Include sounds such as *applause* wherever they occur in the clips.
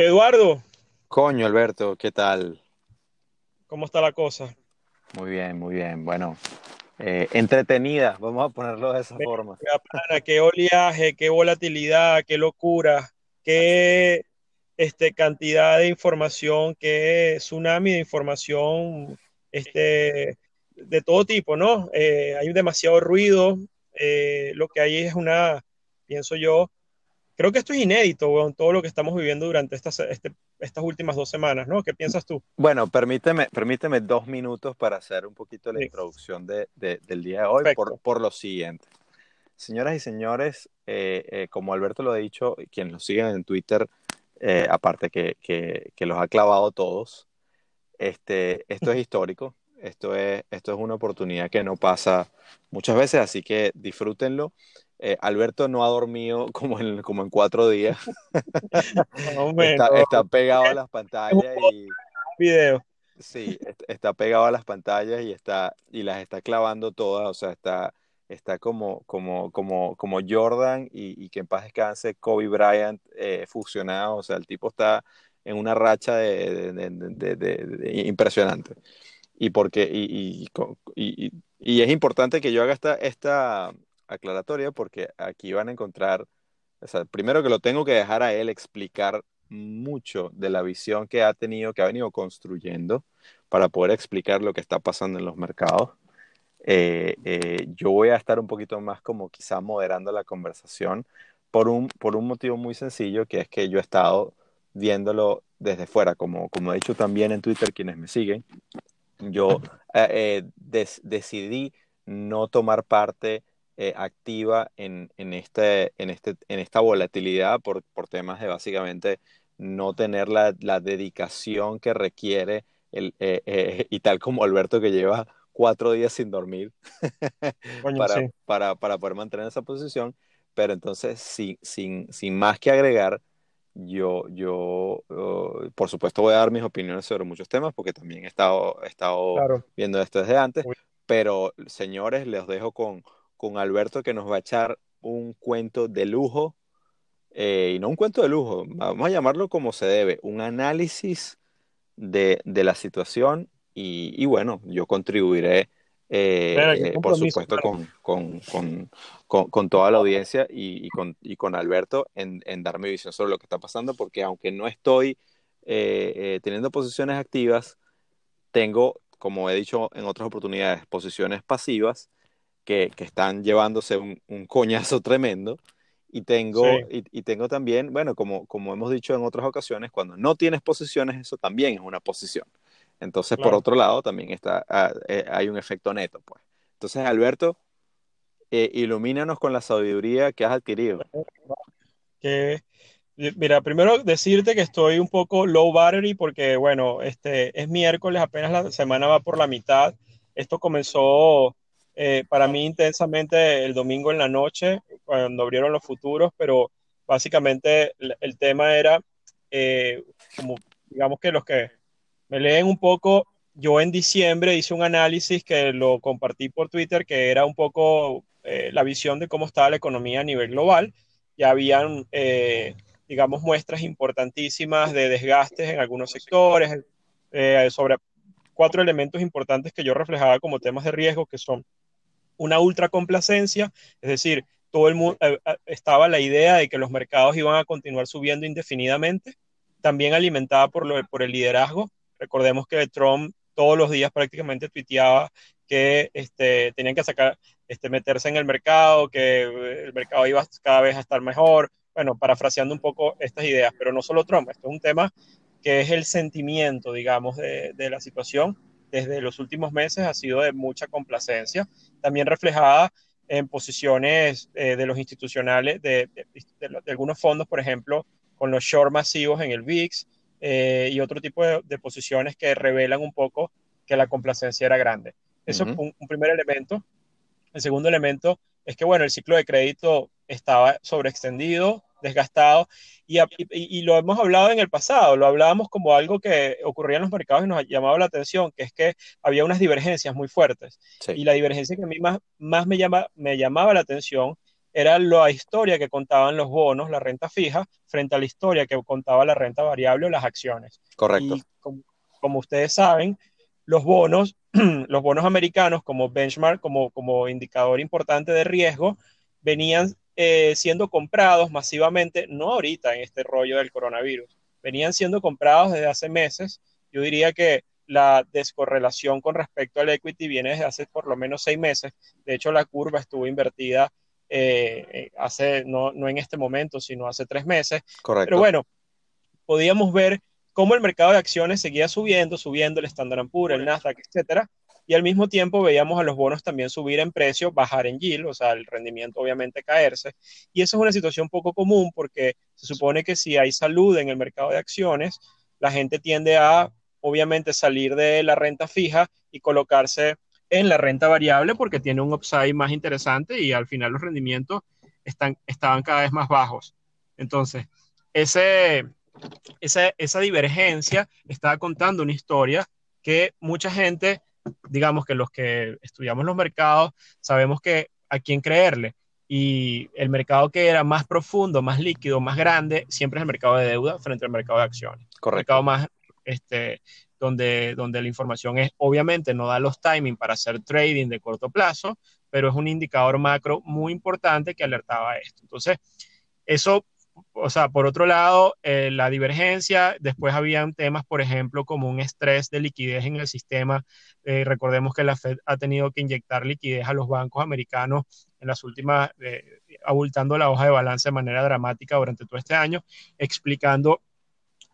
Eduardo. Coño, Alberto, ¿qué tal? ¿Cómo está la cosa? Muy bien, muy bien. Bueno, eh, entretenida, vamos a ponerlo de esa forma. qué oleaje, qué volatilidad, qué locura, qué este, cantidad de información, qué tsunami de información este, de todo tipo, ¿no? Eh, hay demasiado ruido, eh, lo que hay es una, pienso yo, Creo que esto es inédito, todo lo que estamos viviendo durante estas, este, estas últimas dos semanas, ¿no? ¿Qué piensas tú? Bueno, permíteme, permíteme dos minutos para hacer un poquito la introducción de, del día de hoy por, por, lo siguiente. Señoras y señores, eh, eh, como Alberto lo ha dicho, quienes lo siguen en Twitter, eh, aparte que, que, que, los ha clavado todos, este, esto es histórico, esto es, esto es una oportunidad que no pasa muchas veces, así que disfrútenlo eh, Alberto no ha dormido *laughs* como en, como en cuatro días. *laughs* está, pegado a las pantallas y. Video. Sí, está pegado a las pantallas y está y las está clavando todas, o sea, está, está como, como, como, como Jordan y, que en paz descanse Kobe Bryant eh, fusionado, o sea, el tipo está en una racha de, impresionante. Y porque y, y, y, es importante que yo haga esta, esta, aclaratoria porque aquí van a encontrar, o sea, primero que lo tengo que dejar a él explicar mucho de la visión que ha tenido, que ha venido construyendo para poder explicar lo que está pasando en los mercados. Eh, eh, yo voy a estar un poquito más como quizá moderando la conversación por un, por un motivo muy sencillo, que es que yo he estado viéndolo desde fuera, como, como he dicho también en Twitter quienes me siguen, yo eh, decidí no tomar parte eh, activa en, en, este, en, este, en esta volatilidad por, por temas de básicamente no tener la, la dedicación que requiere el, eh, eh, y tal como Alberto que lleva cuatro días sin dormir *laughs* para, para, para, poder mantener esa posición, pero entonces sin, sin, sin más que agregar, yo, yo oh, por supuesto voy a dar mis opiniones sobre muchos temas porque también he estado, he estado viendo esto desde antes, pero señores, les dejo con con Alberto que nos va a echar un cuento de lujo, eh, y no un cuento de lujo, vamos a llamarlo como se debe, un análisis de, la situación y, bueno, yo contribuiré, eh, eh, por supuesto, con, toda la audiencia y, con, Alberto en, en, dar mi visión sobre lo que está pasando, porque aunque no estoy teniendo posiciones activas, tengo, como he dicho en otras oportunidades, posiciones pasivas que, están llevándose un, coñazo *laughs* tremendo. Y tengo, y, tengo también, bueno, como, como hemos dicho en otras ocasiones, cuando no tienes posiciones, eso también es una posición. Entonces, por otro lado, también está, ah, eh, hay un efecto neto, pues. Entonces, Alberto, eh, ilumínanos con la sabiduría que has adquirido. Que, mira, primero decirte que estoy un poco low battery porque, bueno, este es miércoles, apenas la semana va por la mitad. Esto comenzó eh, para mí intensamente el domingo en la noche, cuando abrieron los futuros, pero básicamente el, tema era, eh, como digamos que los que me leen un poco, yo en diciembre hice un análisis que lo compartí por Twitter, que era un poco eh, la visión de cómo estaba la economía a nivel global. Ya habían, digamos, muestras importantísimas de desgastes en algunos sectores, sobre cuatro elementos importantes que yo reflejaba como temas de riesgo, que son una ultracomplacencia, es decir, todo el mundo eh, eh, estaba la idea de que los mercados iban a continuar subiendo indefinidamente, también alimentada por, lo, por el liderazgo. Recordemos que Trump todos los días prácticamente tuiteaba que este, tenían que sacar, este, meterse en el mercado, que eh, el mercado iba cada vez a estar mejor. Bueno, parafraseando un poco estas ideas, pero no solo Trump, esto es un tema que es el sentimiento, digamos, de, de la situación desde los últimos meses ha sido de mucha complacencia, también reflejada en posiciones eh, de los institucionales, de, algunos fondos, por ejemplo, con los short masivos en el VIX, y otro tipo de, posiciones que revelan un poco que la complacencia era grande. Eso es un, primer elemento. El segundo elemento es que, bueno, el ciclo de crédito estaba sobreextendido, desgastado, y, lo hemos hablado en el pasado, lo hablábamos como algo que ocurría en los mercados y nos llamaba la atención, que es que había unas divergencias muy fuertes. Y la divergencia que a mí más, más me, llama, me llamaba la atención era la historia que contaban los bonos, la renta fija, frente a la historia que contaba la renta variable o las acciones. Correcto. Y como, ustedes saben, los bonos, *clears throat* los bonos americanos como benchmark, como, como indicador importante de riesgo, venían eh, siendo comprados masivamente, no ahorita en este rollo del coronavirus, venían siendo comprados desde hace meses. Yo diría que la descorrelación con respecto al equity viene desde hace por lo menos seis meses. De hecho, la curva estuvo invertida eh, eh, hace, no, no, en este momento, sino hace tres meses. Correcto. Pero bueno, podíamos ver cómo el mercado de acciones seguía subiendo, subiendo el Standard Poor's, el Nasdaq, etcétera, y al mismo tiempo veíamos a los bonos también subir en precio, bajar en yield, o sea, el rendimiento obviamente caerse. Y eso es una situación poco común porque se supone que si hay salud en el mercado de acciones, la gente tiende a obviamente salir de la renta fija y colocarse en la renta variable porque tiene un upside más interesante y al final los rendimientos están, estaban cada vez más bajos. Entonces, ese, esa, esa divergencia estaba contando una historia que mucha gente, digamos que los que estudiamos los mercados, sabemos que a quién creerle. Y el mercado que era más profundo, más líquido, más grande, siempre es el mercado de deuda frente al mercado de acciones. Correcto. El mercado más este, donde, donde la información es, obviamente, no da los timing para hacer trading de corto plazo, pero es un indicador macro muy importante que alertaba a esto. Entonces, eso, o sea, por otro lado, eh, la divergencia, después habían temas, por ejemplo, como un estrés de liquidez en el sistema. Eh, recordemos que la Fed ha tenido que inyectar liquidez a los bancos americanos en las últimas, eh, abultando la hoja de balance de manera dramática durante todo este año, explicando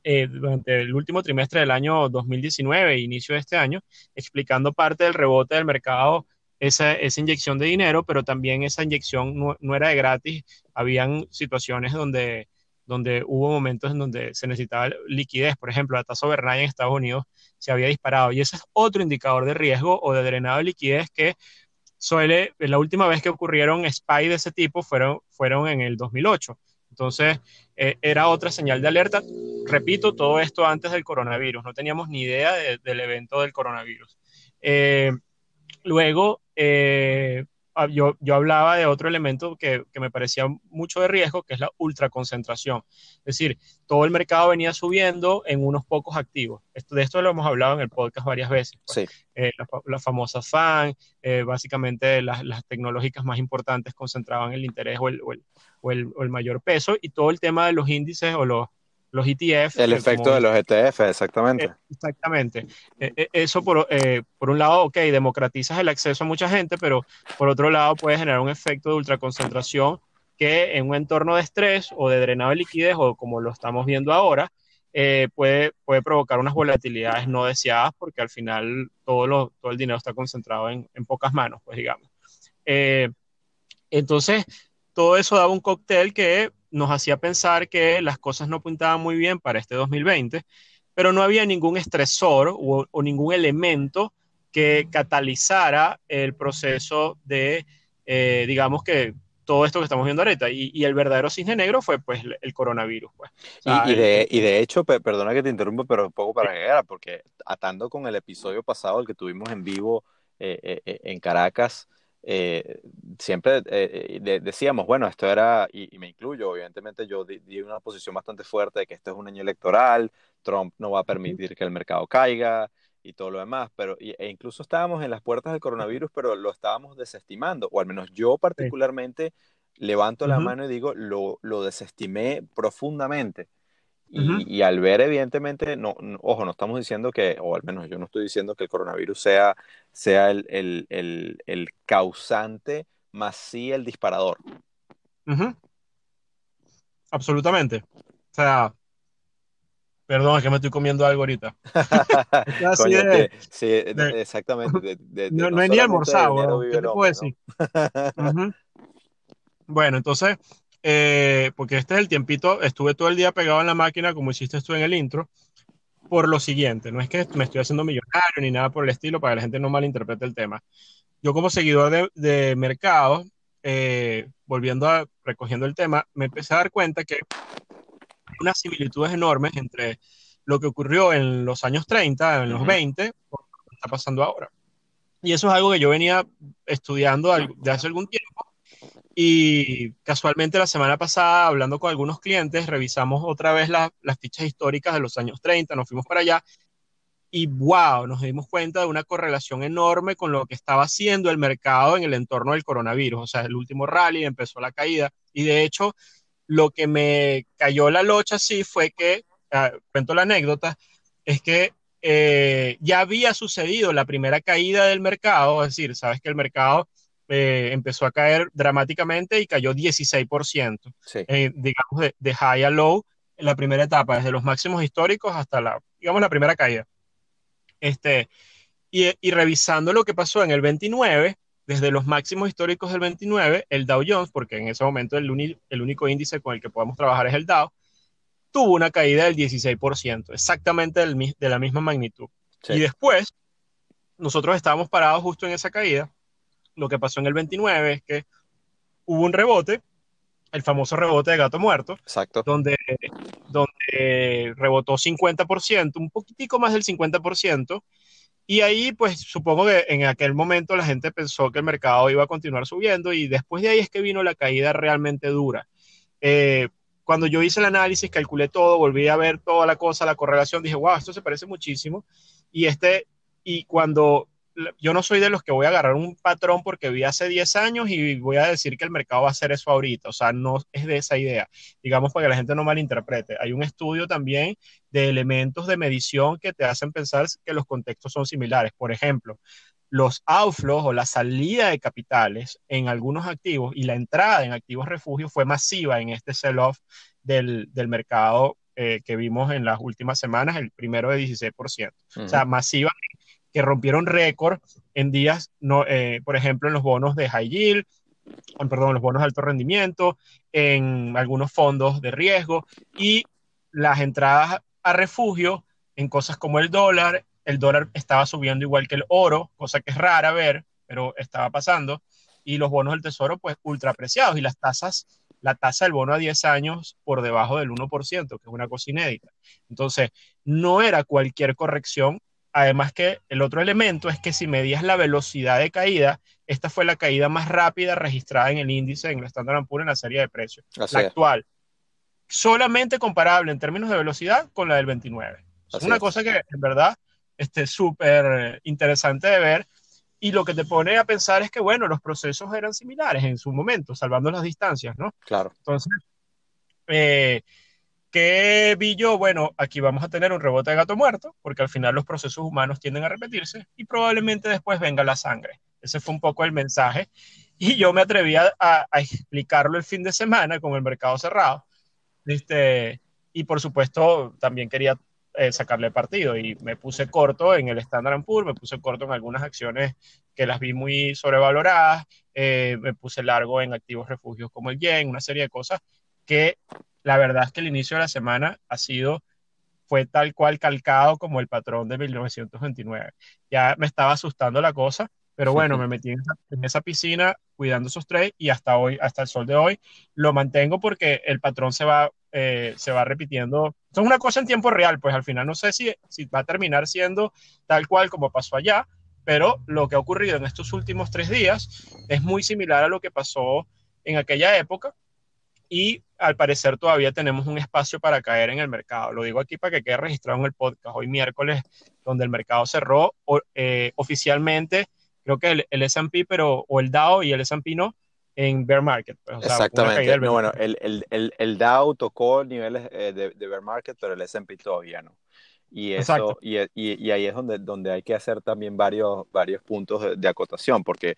eh, durante el último trimestre del año 2019 e inicio de este año, explicando parte del rebote del mercado, esa, esa inyección de dinero, pero también esa inyección no, no, era de gratis. Habían situaciones donde, donde hubo momentos en donde se necesitaba liquidez. Por ejemplo, la tasa overnight en Estados Unidos se había disparado. Y ese es otro indicador de riesgo o de drenado de liquidez que suele, la última vez que ocurrieron SPY de ese tipo fueron, fueron en el 2008. Entonces, eh, era otra señal de alerta. Repito, todo esto antes del coronavirus. No teníamos ni idea del evento del coronavirus. Eh, luego, eh, Ah, yo, yo hablaba de otro elemento que, que, me parecía mucho de riesgo, que es la ultraconcentración. Es decir, todo el mercado venía subiendo en unos pocos activos. Esto, de esto lo hemos hablado en el podcast varias veces. Pues. Sí. Eh, la, la, famosa FAN, eh, básicamente las, las, tecnológicas más importantes concentraban el interés o el, o el, o el, o el mayor peso y todo el tema de los índices o los, los ETF. El efecto como, de los ETF, exactamente. Eh, exactamente. Eh, eh, eso por, eh, por, un lado, ok, democratizas el acceso a mucha gente, pero por otro lado puede generar un efecto de ultraconcentración que en un entorno de estrés o de drenado de liquidez, o como lo estamos viendo ahora, eh, puede, puede provocar unas volatilidades no deseadas porque al final todo, lo, todo el dinero está concentrado en, en pocas manos, pues digamos. entonces, todo eso daba un cóctel que nos hacía pensar que las cosas no apuntaban muy bien para este 2020, pero no había ningún estresor o, o ningún elemento que catalizara el proceso de, eh, digamos que todo esto que estamos viendo ahorita. Y, y, el verdadero cisne negro fue pues el coronavirus. Pues. O sea, y, y, de, el, y, de, hecho, perdona que te interrumpa, pero un poco para agregar, porque atando con el episodio pasado, el que tuvimos en vivo eh, eh, en Caracas, eh, siempre eh, de, decíamos, bueno, esto era, y, y, me incluyo, evidentemente yo di, di, una posición bastante fuerte de que esto es un año electoral, Trump no va a permitir que el mercado caiga y todo lo demás, pero e incluso estábamos en las puertas del coronavirus, pero lo estábamos desestimando, o al menos yo particularmente levanto uh -huh. la mano y digo, lo, lo desestimé profundamente. Y, uh -huh. y, al ver, evidentemente, no, no, ojo, no estamos diciendo que, o al menos yo no estoy diciendo que el coronavirus sea, sea el, el, el, el causante, más sí el disparador. Uh -huh. Absolutamente. O sea, perdón, es que me estoy comiendo algo ahorita. *laughs* Coño, de, sí, de, exactamente. No, no, no, ni almorzado, ¿qué te puedo decir? ¿no? uh -huh. Bueno, entonces, eh, porque este es el tiempito, estuve todo el día pegado en la máquina, como hiciste tú en el intro, por lo siguiente, no es que me estoy haciendo millonario ni nada por el estilo para que la gente no malinterprete el tema. Yo como seguidor de, de mercado, eh, volviendo a recogiendo el tema, me empecé a dar cuenta que hay unas similitudes enormes entre lo que ocurrió en los años 30, en los 20, con lo que está pasando ahora. Y eso es algo que yo venía estudiando de hace algún tiempo. Y casualmente la semana pasada, hablando con algunos clientes, revisamos otra vez las fichas históricas de los años 30, nos fuimos para allá y wow, nos dimos cuenta de una correlación enorme con lo que estaba haciendo el mercado en el entorno del coronavirus. O sea, el último rally empezó la caída y de hecho lo que me cayó la locha sí fue que, ah, cuento la anécdota, es que eh, ya había sucedido la primera caída del mercado, es decir, sabes que el mercado eh, empezó a caer dramáticamente y cayó 16%, eh, digamos, de, de, high a low en la primera etapa, desde los máximos históricos hasta la, digamos, la primera caída. Este, y, y revisando lo que pasó en el 29, desde los máximos históricos del 29, el Dow Jones, porque en ese momento el, el único índice con el que podemos trabajar es el Dow, tuvo una caída del 16%, exactamente del, de la misma magnitud. Y después, nosotros estábamos parados justo en esa caída. Lo que pasó en el 29 es que hubo un rebote, el famoso rebote de gato muerto, Exacto. Donde, donde rebotó 50%, un poquitico más del 50%, y ahí, pues supongo que en aquel momento la gente pensó que el mercado iba a continuar subiendo y después de ahí es que vino la caída realmente dura. Eh, cuando yo hice el análisis, calculé todo, volví a ver toda la cosa, la correlación, dije, wow, esto se parece muchísimo. Y este, y cuando yo no soy de los que voy a agarrar un patrón porque vi hace 10 años y voy a decir que el mercado va a hacer eso ahorita. O sea, no es de esa idea. Digamos para que la gente no malinterprete. Hay un estudio también de elementos de medición que te hacen pensar que los contextos son similares. Por ejemplo, los outflows o la salida de capitales en algunos activos y la entrada en activos refugios fue masiva en este sell-off del, del, mercado eh, que vimos en las últimas semanas, el primero de 16%. O sea, masiva que rompieron récord en días, no, eh, por ejemplo, en los bonos de high yield, perdón, los bonos de alto rendimiento, en algunos fondos de riesgo y las entradas a refugio en cosas como el dólar, el dólar estaba subiendo igual que el oro, cosa que es rara ver, pero estaba pasando, y los bonos del tesoro pues ultra apreciados y las tasas, la tasa del bono a 10 años por debajo del 1%, que es una cosa inédita. Entonces, no era cualquier corrección, además que el otro elemento es que si medías la velocidad de caída, esta fue la caída más rápida registrada en el índice, en el Standard Poor's en la serie de precios, la actual. Solamente comparable en términos de velocidad con la del 29. Es una cosa que en verdad este, súper interesante de ver. Y lo que te pone a pensar es que, bueno, los procesos eran similares en su momento, salvando las distancias, ¿no? Claro. Entonces, eh, ¿qué vi yo? Bueno, aquí vamos a tener un rebote de gato muerto, porque al final los procesos humanos tienden a repetirse y probablemente después venga la sangre. Ese fue un poco el mensaje. Y yo me atreví a, explicarlo el fin de semana con el mercado cerrado. Este, y por supuesto, también quería eh, sacarle partido y me puse corto en el Standard Poor's, me puse corto en algunas acciones que las vi muy sobrevaloradas, eh, me puse largo en activos refugios como el yen, una serie de cosas que la verdad es que el inicio de la semana ha sido fue tal cual calcado como el patrón de 1929. Ya me estaba asustando la cosa, pero bueno, me metí en esa, en esa, piscina cuidando esos tres y hasta hoy, hasta el sol de hoy, lo mantengo porque el patrón se va eh, se va repitiendo. es una cosa en tiempo real, pues al final no sé si, si va a terminar siendo tal cual como pasó allá, pero lo que ha ocurrido en estos últimos tres días es muy similar a lo que pasó en aquella época y al parecer todavía tenemos un espacio para caer en el mercado. Lo digo aquí para que quede registrado en el podcast. Hoy miércoles, donde el mercado cerró eh, oficialmente, creo que el, el S&P, pero o el Dow y el S&P no, en bear market. Pues, Exactamente. bueno, el, el, el, Dow tocó niveles eh, de, de, bear market, pero el S&P todavía no. Y, eso, y, y, ahí es donde, donde hay que hacer también varios, varios puntos de, acotación, porque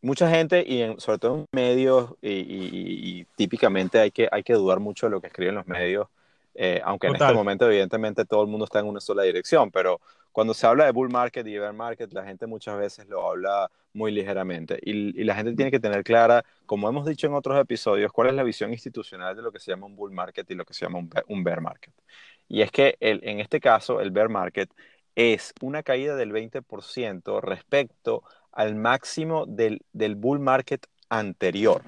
mucha gente, y sobre todo en medios, y, típicamente hay que, hay que dudar mucho de lo que escriben los medios, eh, aunque en este momento evidentemente todo el mundo está en una sola dirección, pero cuando se habla de bull market y bear market, la gente muchas veces lo habla muy ligeramente. Y, la gente tiene que tener clara, como hemos dicho en otros episodios, cuál es la visión institucional de lo que se llama un bull market y lo que se llama un, bear market. Y es que el, en este caso, el bear market es una caída del 20% respecto al máximo del, del bull market anterior.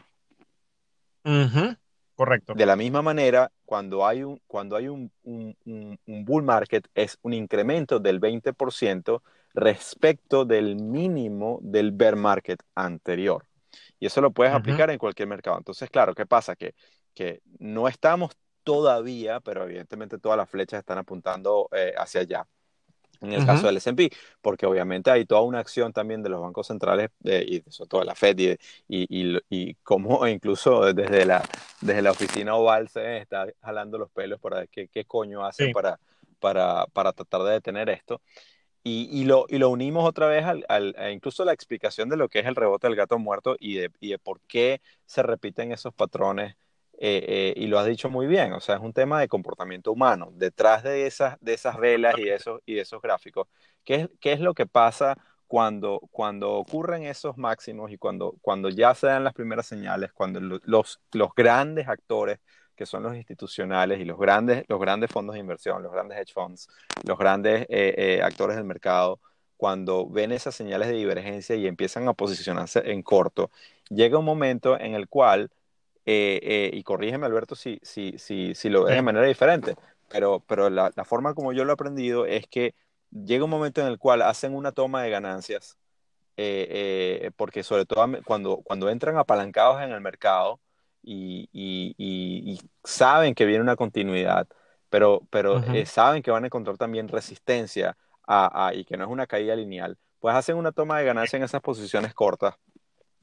Correcto. De la misma manera, cuando hay, un, cuando hay un, un, un, bull market, es un incremento del 20% respecto del mínimo del bear market anterior. Y eso lo puedes aplicar en cualquier mercado. Entonces, claro, ¿qué pasa? Que, que no estamos todavía, pero evidentemente todas las flechas están apuntando eh, hacia allá en el caso del S&P, porque obviamente hay toda una acción también de los bancos centrales eh, y sobre todo de la Fed y, y, y, como *laughs* incluso desde la, desde la oficina oval se está jalando los pelos para ver qué, qué coño hacen para, para, para, tratar de detener esto. Y, lo, y lo unimos otra vez al, al, a incluso la explicación de lo que es el rebote del gato muerto y de, y de por qué se repiten esos patrones eh, eh, y lo has dicho muy bien, o sea, es un tema de comportamiento humano. Detrás de esas, de esas velas y esos, y esos gráficos, ¿qué es, qué es lo que pasa cuando, cuando ocurren esos máximos y cuando, cuando ya se dan las primeras señales, cuando los, los grandes actores que son los institucionales y los grandes, los grandes fondos de inversión, los grandes hedge funds, los grandes eh, actores del mercado, cuando ven esas señales de divergencia y empiezan a posicionarse en corto, llega un momento en el cual eh, eh, y corrígeme Alberto si, si, si, si lo ves de manera diferente, pero, pero la, la, forma como yo lo he aprendido es que llega un momento en el cual hacen una toma de ganancias, eh, porque sobre todo cuando, cuando entran apalancados en el mercado y, y, y, saben que viene una continuidad, pero, pero saben que van a encontrar también resistencia a, y que no es una caída lineal, pues hacen una toma de ganancia en esas posiciones cortas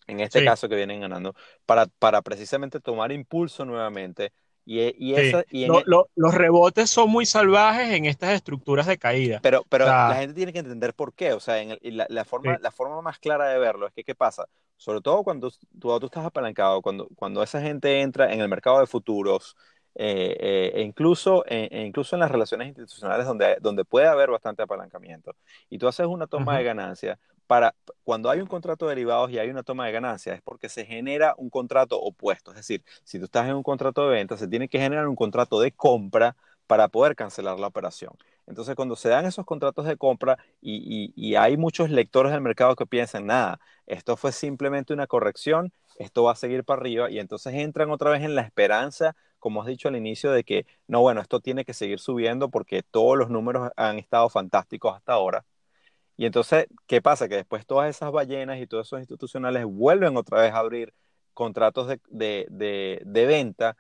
en este caso que vienen ganando, para, para precisamente tomar impulso nuevamente. Y, e, y, esa, y e los rebotes son muy salvajes en estas estructuras de caída. Pero, pero la gente tiene que entender por qué. O sea, en la, la, forma, la forma más clara de verlo es que, ¿qué pasa? Sobre todo cuando tú, tú estás apalancado, cuando, cuando esa gente entra en el mercado de futuros, eh, eh, e incluso, e, e incluso en las relaciones institucionales donde, donde puede haber bastante apalancamiento. Y tú haces una toma de ganancia, para, cuando hay un contrato de derivados y hay una toma de ganancia, es porque se genera un contrato opuesto. Es decir, si tú estás en un contrato de venta, se tiene que generar un contrato de compra para poder cancelar la operación. Entonces, cuando se dan esos contratos de compra y, y, hay muchos lectores del mercado que piensan, nada, esto fue simplemente una corrección, esto va a seguir para arriba, y entonces entran otra vez en la esperanza como has dicho al inicio, de que, no, bueno, esto tiene que seguir subiendo porque todos los números han estado fantásticos hasta ahora. Y entonces, ¿qué pasa? Que después todas esas ballenas y todos esos institucionales vuelven otra vez a abrir contratos de, de, de, venta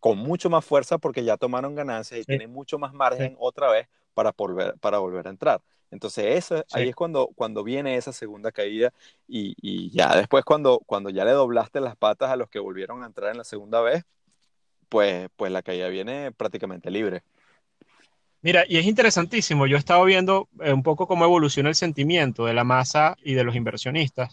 con mucho más fuerza porque ya tomaron ganancias y tienen mucho más margen otra vez para volver, para volver a entrar. Entonces, eso, ahí es cuando, cuando viene esa segunda caída y, y, ya después cuando, cuando ya le doblaste las patas a los que volvieron a entrar en la segunda vez, pues, pues la caída viene prácticamente libre. Mira, y es interesantísimo, yo he estado viendo eh, un poco cómo evoluciona el sentimiento de la masa y de los inversionistas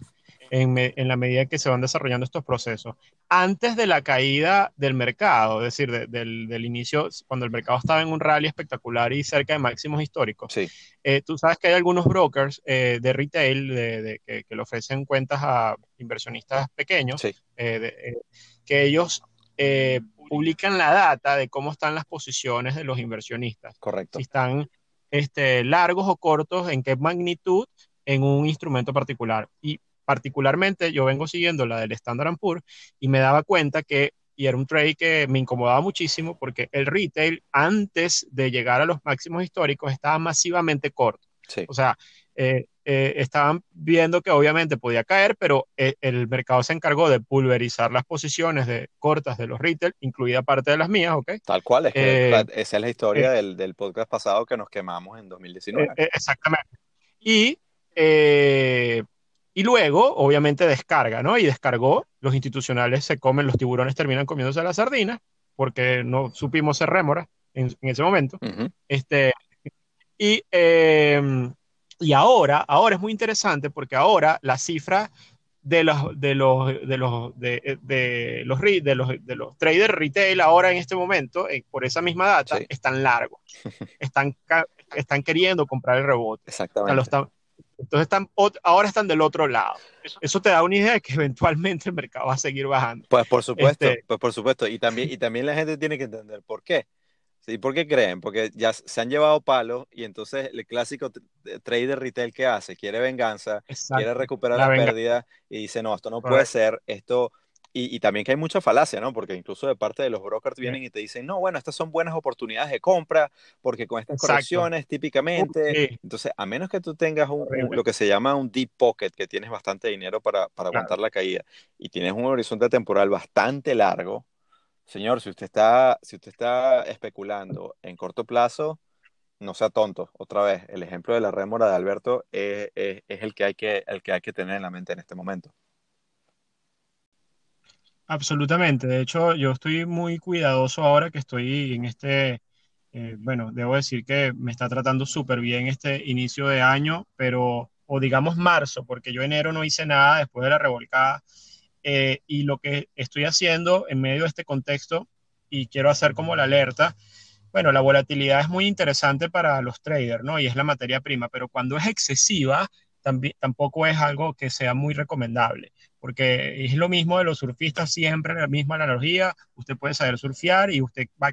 en, en, la medida que se van desarrollando estos procesos. Antes de la caída del mercado, es decir, del, del, inicio, cuando el mercado estaba en un rally espectacular y cerca de máximos históricos, sí. eh, tú sabes que hay algunos brokers eh, de retail de, de, que, que, le ofrecen cuentas a inversionistas pequeños, sí. Eh, que ellos publican la data de cómo están las posiciones de los inversionistas. Correcto. Si están este, largos o cortos, en qué magnitud en un instrumento particular. Y particularmente yo vengo siguiendo la del Standard Poor's y me daba cuenta que, y era un trade que me incomodaba muchísimo porque el retail antes de llegar a los máximos históricos estaba masivamente corto. Sí. O sea, eh, eh, estaban viendo que obviamente podía caer, pero eh, el mercado se encargó de pulverizar las posiciones de cortas de los retail, incluida parte de las mías, ¿ok? Tal cual, es que eh, esa es la historia del, del, podcast pasado que nos quemamos en 2019. exactamente. Y, y luego, obviamente, descarga, ¿no? Y descargó, los institucionales se comen, los tiburones terminan comiéndose las sardinas, porque no supimos ser rémora en, en ese momento. Uh -huh. este, y y ahora, ahora es muy interesante porque ahora la cifra de los, de los, de los, de, de los, de los, de los traders retail ahora en este momento, eh, por esa misma data, Sí. están largos. *laughs* Están, están queriendo comprar el rebote. Exactamente. están- entonces están, ahora están del otro lado. Eso te da una idea de que eventualmente el mercado va a seguir bajando. Pues por supuesto, Este- pues por supuesto. Y también, y también la gente tiene que entender por qué. ¿Sí? ¿Por qué creen? Porque ya se han llevado palos y entonces el clásico trader retail que hace, quiere venganza, quiere recuperar la, pérdida y dice, no, esto no puede ser, esto... Y, también que hay mucha falacia, ¿no? Porque incluso de parte de los brokers vienen y te dicen, no, bueno, estas son buenas oportunidades de compra, porque con estas correcciones típicamente, entonces, a menos que tú tengas un, lo que se llama un deep pocket, que tienes bastante dinero para, para aguantar la caída, y tienes un horizonte temporal bastante largo, Señor, si usted está, si usted está especulando en corto plazo, no sea tonto. Otra vez, el ejemplo de la rémora de Alberto es, el, que hay que, el que hay que tener en la mente en este momento. Absolutamente. De hecho, yo estoy muy cuidadoso ahora que estoy en este, eh, bueno, debo decir que me está tratando súper bien este inicio de año, pero, o digamos marzo, porque yo enero no hice nada después de la revolcada eh, y lo que estoy haciendo en medio de este contexto, y quiero hacer como la alerta, bueno, la volatilidad es muy interesante para los traders, ¿no? Y es la materia prima, pero cuando es excesiva, también, tampoco es algo que sea muy recomendable, porque es lo mismo de los surfistas, siempre la misma analogía, usted puede saber surfear y usted va...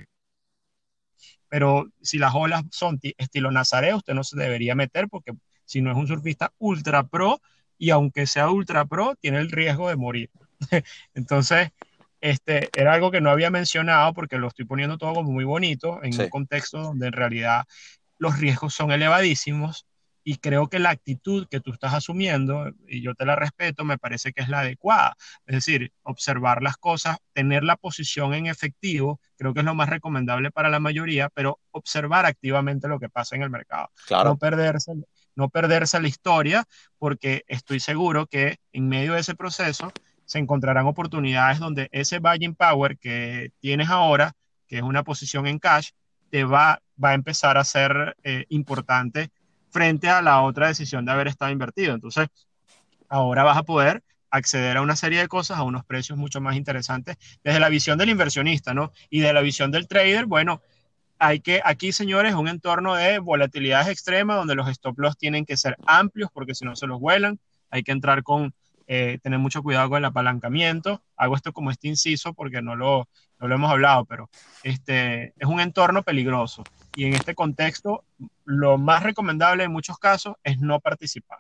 Pero si las olas son estilo Nazaré, usted no se debería meter porque si no es un surfista ultra pro, y aunque sea ultra pro, tiene el riesgo de morir. *laughs* Entonces, este, era algo que no había mencionado porque lo estoy poniendo todo como muy bonito en un contexto donde en realidad los riesgos son elevadísimos y creo que la actitud que tú estás asumiendo, y yo te la respeto, me parece que es la adecuada. Es decir, observar las cosas, tener la posición en efectivo, creo que es lo más recomendable para la mayoría, pero observar activamente lo que pasa en el mercado. No perderse, no perderse la historia, porque estoy seguro que en medio de ese proceso se encontrarán oportunidades donde ese buying power que tienes ahora, que es una posición en cash, te va, va a empezar a ser eh, importante frente a la otra decisión de haber estado invertido. Entonces, ahora vas a poder acceder a una serie de cosas a unos precios mucho más interesantes desde la visión del inversionista, ¿no? Y de la visión del trader, bueno, hay que, aquí, señores, un entorno de volatilidades extremas donde los stop loss tienen que ser amplios porque si no se los vuelan. Hay que entrar con, eh, tener mucho cuidado con el apalancamiento. Hago esto como este inciso porque no lo, no lo hemos hablado, pero este, es un entorno peligroso. Y en este contexto, lo más recomendable en muchos casos es no participar.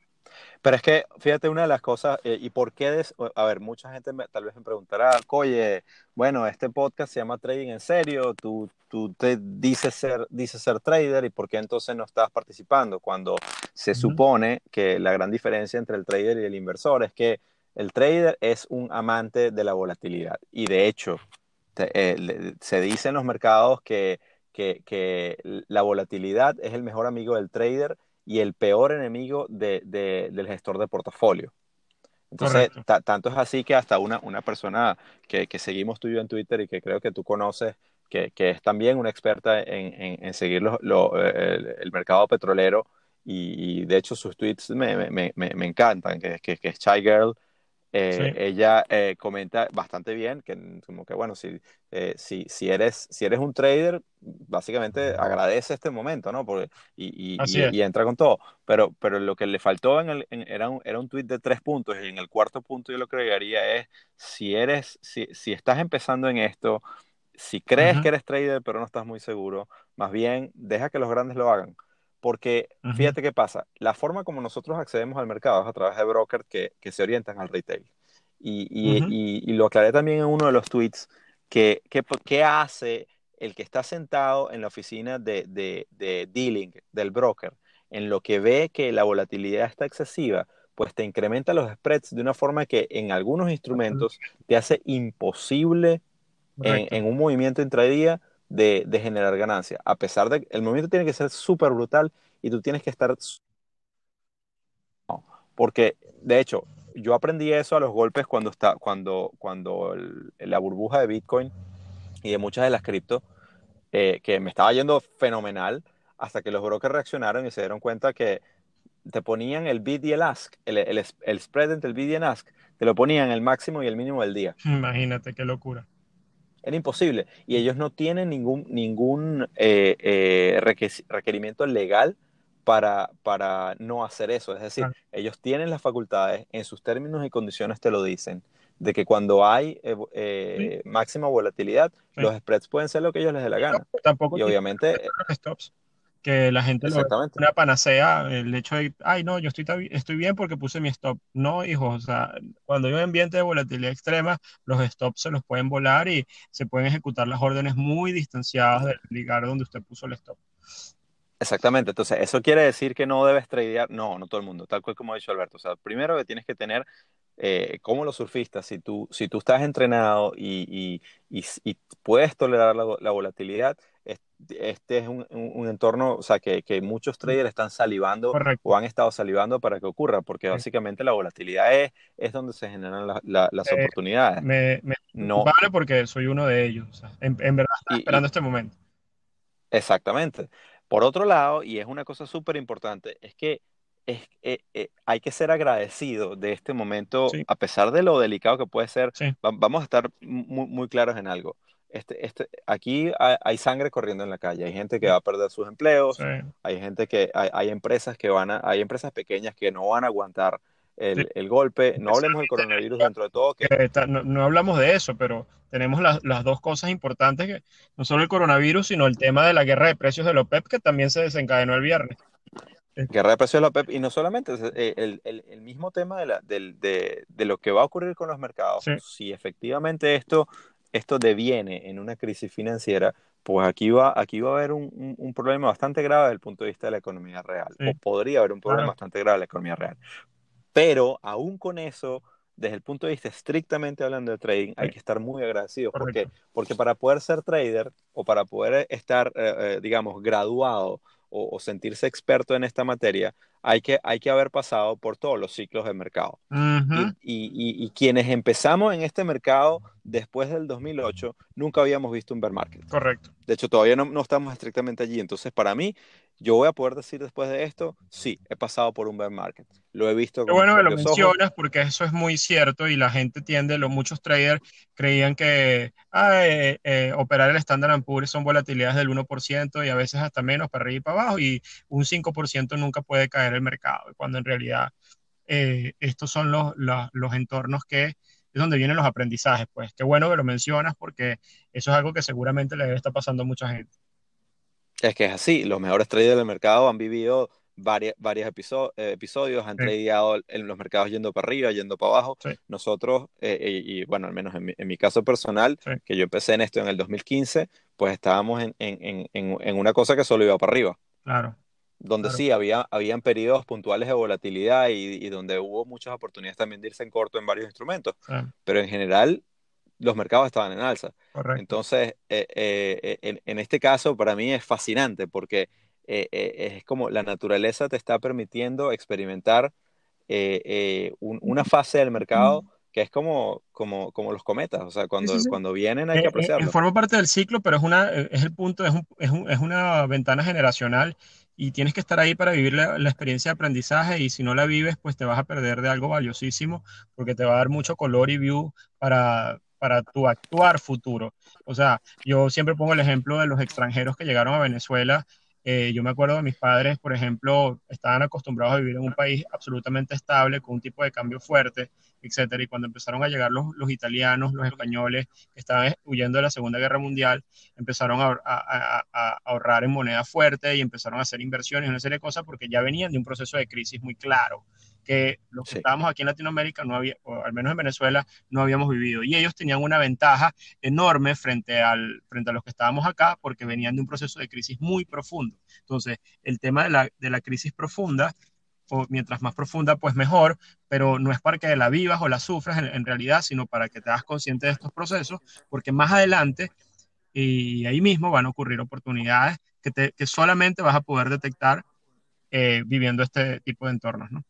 Pero es que, fíjate, una de las cosas, eh, ¿y por qué? a ver, mucha gente tal vez me preguntará, oye, bueno, este podcast se llama Trading en Serio, tú, tú te dices ser, dices ser trader y por qué entonces no estás participando cuando se supone que la gran diferencia entre el trader y el inversor es que el trader es un amante de la volatilidad y de hecho eh, se dice en los mercados que, que, que la volatilidad es el mejor amigo del trader y el peor enemigo de, del gestor de portafolio. Entonces, tanto es así que hasta una, una persona que, que, seguimos tú y yo en Twitter y que creo que tú conoces, que, que es también una experta en, en, seguir el, mercado petrolero y, de hecho sus tweets me, me, me, me encantan, que, que, es Chai Girl, eh, ella eh, comenta bastante bien que como que bueno, si, eh, si, si, eres, si eres un trader, básicamente agradece este momento, ¿no? Porque, y, y, y, entra con todo. Pero, pero lo que le faltó en el, era, un, era un tweet de tres puntos y en el cuarto punto yo lo que agregaría es, si eres, si, si estás empezando en esto, si crees que eres trader pero no estás muy seguro, más bien deja que los grandes lo hagan. Porque fíjate qué pasa, la forma como nosotros accedemos al mercado es a través de brokers que, que se orientan al retail. Y, y, y, lo aclaré también en uno de los tweets, que, que, hace el que está sentado en la oficina de, de, de, dealing del broker, en lo que ve que la volatilidad está excesiva, pues te incrementa los spreads de una forma que en algunos instrumentos te hace imposible en, en, un movimiento intradía de, generar ganancia. A pesar de que el movimiento tiene que ser súper brutal y tú tienes que estar... Porque, de hecho, yo aprendí eso a los golpes cuando, está, cuando, cuando la burbuja de Bitcoin y de muchas de las cripto, eh, que me estaba yendo fenomenal, hasta que los brokers reaccionaron y se dieron cuenta que te ponían el bid y el ask, el, el, el spread entre el bid y el ask, te lo ponían el máximo y el mínimo del día. Imagínate qué locura. Era imposible. Y ellos no tienen ningún, ningún eh, eh, requerimiento legal para, para no hacer eso. Es decir, ellos tienen las facultades, en sus términos y condiciones te lo dicen. de que cuando hay eh, máxima volatilidad, los spreads pueden ser lo que ellos les dé la gana. tampoco y obviamente... Stops que la gente lo una panacea, el hecho de, ay, no, yo estoy, estoy bien porque puse mi stop. No, hijo, o sea, cuando hay un ambiente de volatilidad extrema, los stops se los pueden volar y se pueden ejecutar las órdenes muy distanciadas del lugar donde usted puso el stop. Exactamente, entonces eso quiere decir que no debes tradear, no, no todo el mundo, tal cual como ha dicho Alberto, o sea, primero que tienes que tener, eh, como los surfistas, si tú, si tú estás entrenado y, y, y, puedes tolerar la, la volatilidad, este es un, un, entorno, o sea, que, que, muchos traders están salivando o han estado salivando para que ocurra, porque básicamente la volatilidad es, es donde se generan las oportunidades. Me, no vale porque soy uno de ellos, o sea, en, verdad estoy esperando este momento. Exactamente. Por otro lado, y es una cosa súper importante, es que es, eh, eh, hay que ser agradecido de este momento, a pesar de lo delicado que puede ser. vamos a estar muy, muy claros en algo este, este, aquí hay, sangre corriendo en la calle, hay gente que va a perder sus empleos, hay gente que, hay, empresas que van a, hay empresas pequeñas que no van a aguantar el, golpe, no hablemos del coronavirus dentro de todo. Que... no, hablamos de eso, pero tenemos las, dos cosas importantes, que no solo el coronavirus, sino el tema de la guerra de precios de la OPEP, que también se desencadenó el viernes. Guerra de precios de la OPEP, y no solamente eh, el, el, el mismo tema de, la, de, de, de, lo que va a ocurrir con los mercados. Si efectivamente esto esto deviene en una crisis financiera, pues aquí va, aquí va a haber un, un, problema bastante grave desde el punto de vista de la economía real, o podría haber un problema bastante grave en la economía real. Pero aún con eso, desde el punto de vista estrictamente hablando de trading, hay que estar muy agradecidos. ¿Por qué? Porque para poder ser trader o para poder estar, eh, eh, digamos, graduado o, sentirse experto en esta materia, hay que, hay que haber pasado por todos los ciclos de mercado. y, y, quienes empezamos en este mercado después del 2008, nunca habíamos visto un bear market. Correcto. De hecho, todavía no, no, estamos estrictamente allí. Entonces, para mí, yo voy a poder decir después de esto, sí, he pasado por un bear market. Lo he visto. Qué bueno que lo mencionas porque eso es muy cierto y la gente tiende, los muchos traders creían que ah, eh, eh, operar el Standard Poor's son volatilidades del 1% y a veces hasta menos para arriba y para abajo y un 5% nunca puede caer el mercado, cuando en realidad eh, estos son los, los entornos que es donde vienen los aprendizajes. Pues qué bueno que lo mencionas porque eso es algo que seguramente le debe estar pasando a mucha gente. Es que es así, los mejores traders del mercado han vivido varios, varios eh, episodios, han tradeado en los mercados yendo para arriba, yendo para abajo. Nosotros, eh, eh, y, bueno, al menos en mi, caso personal, que yo empecé en esto en el 2015, pues estábamos en, en, en, una cosa que solo iba para arriba. Claro donde sí había habían periodos puntuales de volatilidad y, donde hubo muchas oportunidades también de irse en corto en varios instrumentos, pero en general los mercados estaban en alza. Entonces, eh, eh, eh, en, este caso para mí es fascinante porque es como la naturaleza te está permitiendo experimentar una fase del mercado que es como, como, como los cometas, o sea, cuando, cuando vienen hay que apreciarlo. forma parte del ciclo, pero es, una, es el punto, es, es, es una ventana generacional y tienes que estar ahí para vivir la, experiencia de aprendizaje y si no la vives, pues te vas a perder de algo valiosísimo porque te va a dar mucho color y view para, para tu actuar futuro. O sea, yo siempre pongo el ejemplo de los extranjeros que llegaron a Venezuela. Eh, yo me acuerdo de mis padres, por ejemplo, estaban acostumbrados a vivir en un país absolutamente estable, con un tipo de cambio fuerte, etcétera. Y cuando empezaron a llegar los, italianos, los españoles, que estaban huyendo de la Segunda Guerra Mundial, empezaron a, ahorrar en moneda fuerte y empezaron a hacer inversiones, una serie de cosas, porque ya venían de un proceso de crisis muy claro que los que estábamos aquí en Latinoamérica, no había, o al menos en Venezuela, no habíamos vivido. Y ellos tenían una ventaja enorme frente, al, frente a los que estábamos acá, porque venían de un proceso de crisis muy profundo. Entonces, el tema de la, de la crisis profunda mientras más profunda, pues mejor, pero no es para que la vivas o la sufras en, realidad, sino para que te hagas consciente de estos procesos, porque más adelante y ahí mismo van a ocurrir oportunidades que, te, que solamente vas a poder detectar eh, viviendo este tipo de entornos, ¿no?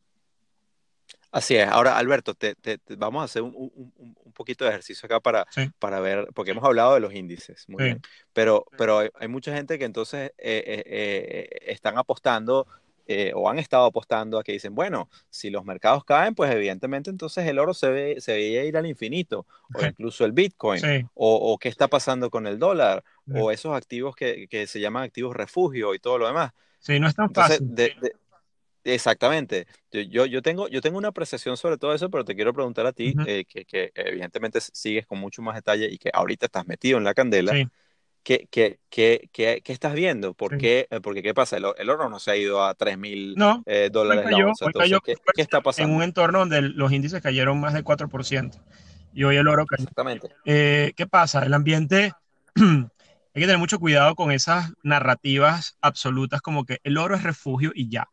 Así es. Ahora, Alberto, te, te, vamos a hacer un, un, un, poquito de ejercicio acá para, para ver, porque hemos hablado de los índices, muy bien, pero, pero hay, mucha gente que entonces eh, eh, están apostando eh, o han estado apostando a que dicen, bueno, si los mercados caen, pues evidentemente entonces el oro se, ve, se veía ir al infinito, o *laughs* incluso el Bitcoin, o, qué está pasando con el dólar, o esos activos que, que, se llaman activos refugio y todo lo demás. Sí, no es tan fácil. Exactamente. Yo, yo, tengo, yo tengo una apreciación sobre todo eso, pero te quiero preguntar a ti, eh, que, que, evidentemente sigues con mucho más detalle y que ahorita estás metido en la candela. ¿Qué, qué, qué, qué, estás viendo? ¿Por qué, eh, porque qué pasa? El, oro no se ha ido a 3 mil no, eh, dólares la onza. Entonces, ¿qué, ¿qué, está pasando? En un entorno donde los índices cayeron más de 4% y hoy el oro cayó. Exactamente. Eh, ¿Qué pasa? El ambiente, *clears throat* hay que tener mucho cuidado con esas narrativas absolutas como que el oro es refugio y ya.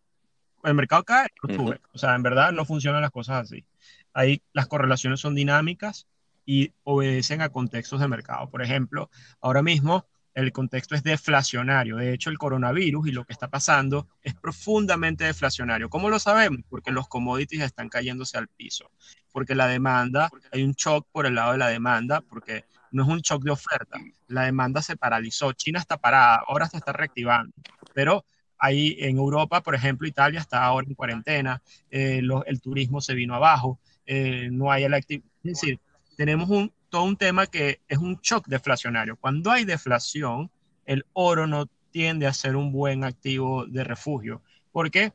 El mercado cae, sube. O sea, en verdad no funcionan las cosas así. Ahí las correlaciones son dinámicas y obedecen a contextos de mercado. Por ejemplo, ahora mismo el contexto es deflacionario. De hecho, el coronavirus y lo que está pasando es profundamente deflacionario. ¿Cómo lo sabemos? Porque los commodities están cayéndose al piso. Porque la demanda, hay un shock por el lado de la demanda, porque no es un shock de oferta. La demanda se paralizó. China está parada, ahora se está reactivando. Pero ahí en Europa, por ejemplo, Italia está ahora en cuarentena, eh, el turismo se vino abajo, eh, no hay electricidad. Es decir, tenemos un, todo un tema que es un shock deflacionario. Cuando hay deflación, el oro no tiende a ser un buen activo de refugio, porque